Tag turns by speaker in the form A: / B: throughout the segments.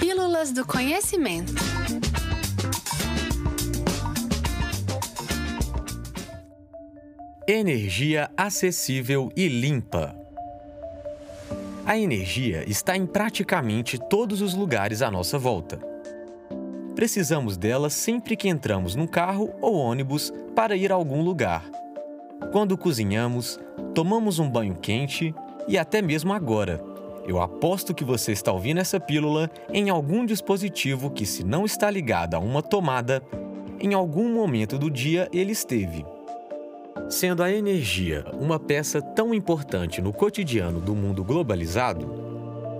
A: Pílulas do Conhecimento.
B: Energia acessível e limpa. A energia está em praticamente todos os lugares à nossa volta. Precisamos dela sempre que entramos num carro ou ônibus para ir a algum lugar. Quando cozinhamos, tomamos um banho quente e até mesmo agora. Eu aposto que você está ouvindo essa pílula em algum dispositivo que, se não está ligado a uma tomada, em algum momento do dia ele esteve. Sendo a energia uma peça tão importante no cotidiano do mundo globalizado,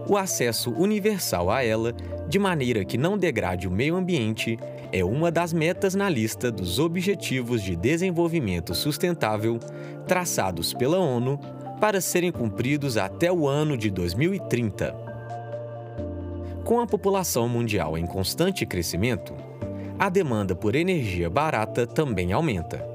B: o acesso universal a ela, de maneira que não degrade o meio ambiente, é uma das metas na lista dos Objetivos de Desenvolvimento Sustentável traçados pela ONU para serem cumpridos até o ano de 2030. Com a população mundial em constante crescimento, a demanda por energia barata também aumenta.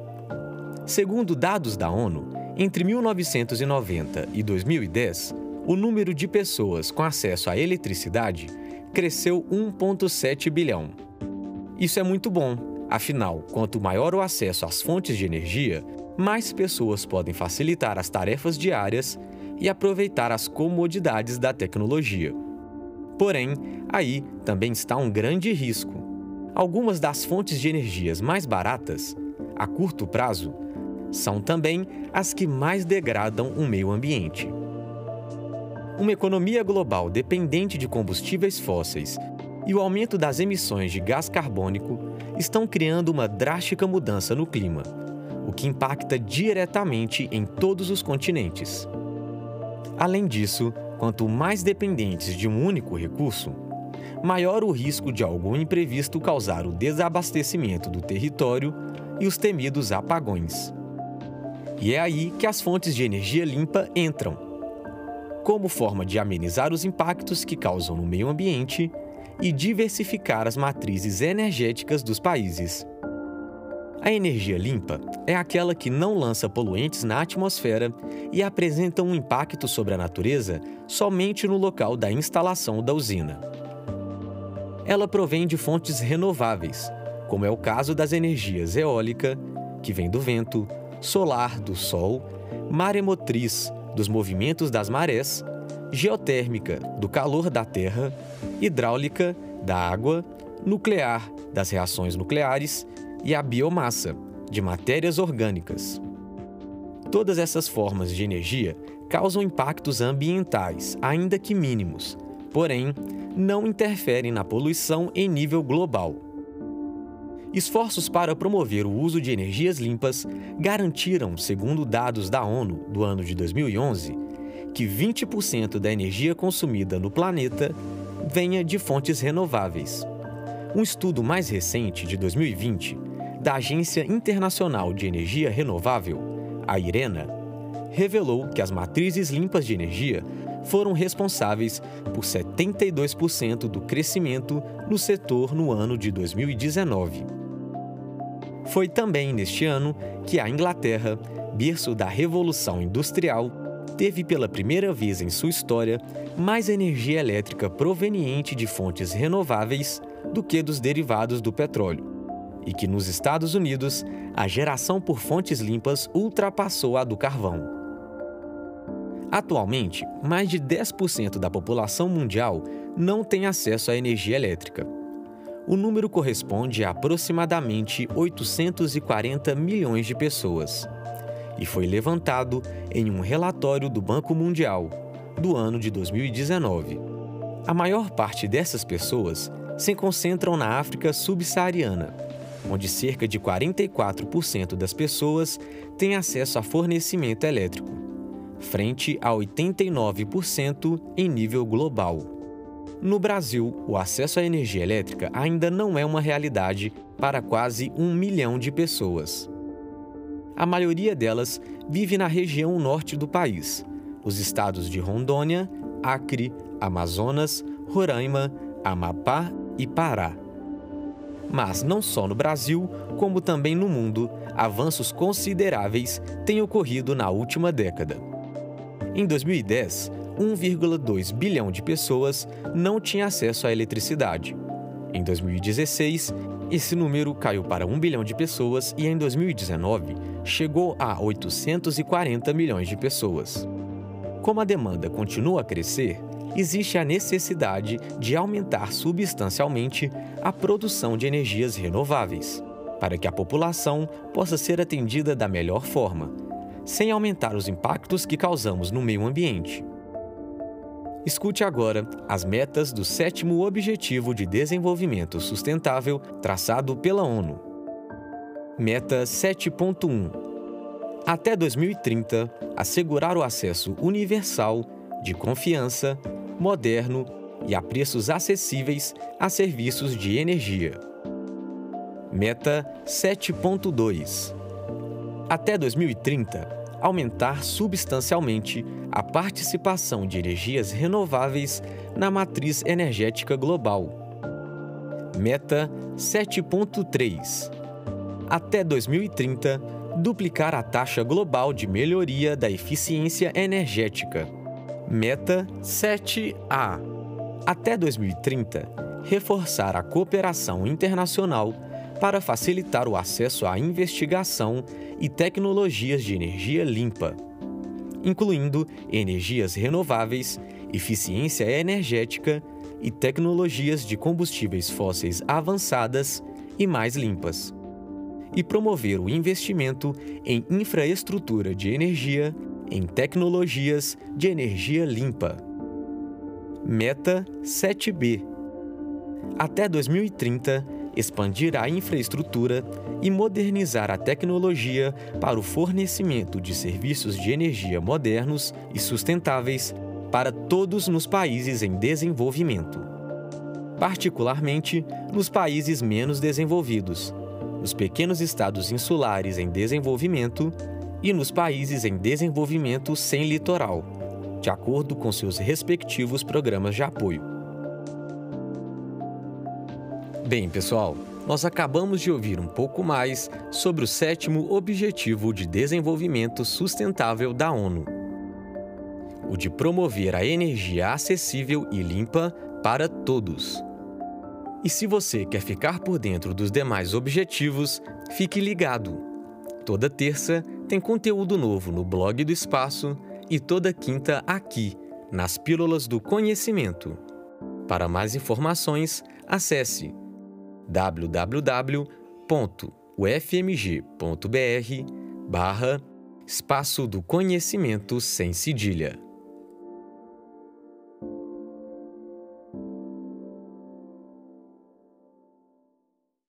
B: Segundo dados da ONU, entre 1990 e 2010, o número de pessoas com acesso à eletricidade cresceu 1,7 bilhão. Isso é muito bom, afinal, quanto maior o acesso às fontes de energia, mais pessoas podem facilitar as tarefas diárias e aproveitar as comodidades da tecnologia. Porém, aí também está um grande risco. Algumas das fontes de energias mais baratas, a curto prazo, são também as que mais degradam o meio ambiente. Uma economia global dependente de combustíveis fósseis e o aumento das emissões de gás carbônico estão criando uma drástica mudança no clima, que impacta diretamente em todos os continentes. Além disso, quanto mais dependentes de um único recurso, maior o risco de algum imprevisto causar o desabastecimento do território e os temidos apagões. E é aí que as fontes de energia limpa entram. Como forma de amenizar os impactos que causam no meio ambiente e diversificar as matrizes energéticas dos países. A energia limpa é aquela que não lança poluentes na atmosfera e apresenta um impacto sobre a natureza somente no local da instalação da usina. Ela provém de fontes renováveis, como é o caso das energias eólica, que vem do vento, solar do Sol, maremotriz dos movimentos das marés, geotérmica do calor da Terra, hidráulica da água, nuclear das reações nucleares e a biomassa de matérias orgânicas. Todas essas formas de energia causam impactos ambientais, ainda que mínimos, porém não interferem na poluição em nível global. Esforços para promover o uso de energias limpas garantiram, segundo dados da ONU do ano de 2011, que 20% da energia consumida no planeta venha de fontes renováveis. Um estudo mais recente, de 2020, da Agência Internacional de Energia Renovável, a IRENA, revelou que as matrizes limpas de energia foram responsáveis por 72% do crescimento no setor no ano de 2019. Foi também neste ano que a Inglaterra, berço da Revolução Industrial, teve pela primeira vez em sua história mais energia elétrica proveniente de fontes renováveis do que dos derivados do petróleo, e que nos Estados Unidos a geração por fontes limpas ultrapassou a do carvão. Atualmente, mais de 10% da população mundial não tem acesso à energia elétrica o número corresponde a aproximadamente 840 milhões de pessoas e foi levantado em um relatório do Banco Mundial do ano de 2019. A maior parte dessas pessoas se concentram na África subsaariana, onde cerca de 44% das pessoas têm acesso a fornecimento elétrico, frente a 89% em nível global. No Brasil, o acesso à energia elétrica ainda não é uma realidade para quase um milhão de pessoas. A maioria delas vive na região norte do país, os estados de Rondônia, Acre, Amazonas, Roraima, Amapá e Pará. Mas não só no Brasil, como também no mundo, avanços consideráveis têm ocorrido na última década. Em 2010, 1,2 bilhão de pessoas não tinha acesso à eletricidade. Em 2016, esse número caiu para 1 bilhão de pessoas e em 2019 chegou a 840 milhões de pessoas. Como a demanda continua a crescer, existe a necessidade de aumentar substancialmente a produção de energias renováveis, para que a população possa ser atendida da melhor forma, sem aumentar os impactos que causamos no meio ambiente. Escute agora as metas do sétimo Objetivo de Desenvolvimento Sustentável traçado pela ONU. Meta 7.1 Até 2030, assegurar o acesso universal, de confiança, moderno e a preços acessíveis a serviços de energia. Meta 7.2 Até 2030, aumentar substancialmente a participação de energias renováveis na matriz energética global. Meta 7.3 Até 2030, duplicar a taxa global de melhoria da eficiência energética. Meta 7A Até 2030, reforçar a cooperação internacional para facilitar o acesso à investigação e tecnologias de energia limpa, incluindo energias renováveis, eficiência energética e tecnologias de combustíveis fósseis avançadas e mais limpas. E promover o investimento em infraestrutura de energia em tecnologias de energia limpa. Meta 7B. Até 2030, expandir a infraestrutura e modernizar a tecnologia para o fornecimento de serviços de energia modernos e sustentáveis para todos nos países em desenvolvimento, particularmente nos países menos desenvolvidos, nos pequenos estados insulares em desenvolvimento e nos países em desenvolvimento sem litoral, de acordo com seus respectivos programas de apoio. Bem, pessoal, nós acabamos de ouvir um pouco mais sobre o sétimo Objetivo de Desenvolvimento Sustentável da ONU: o de promover a energia acessível e limpa para todos. E se você quer ficar por dentro dos demais objetivos, fique ligado. Toda terça tem conteúdo novo no blog do Espaço e toda quinta aqui, nas Pílulas do Conhecimento. Para mais informações, acesse www.ufmg.br barra Espaço do Conhecimento sem cedilha.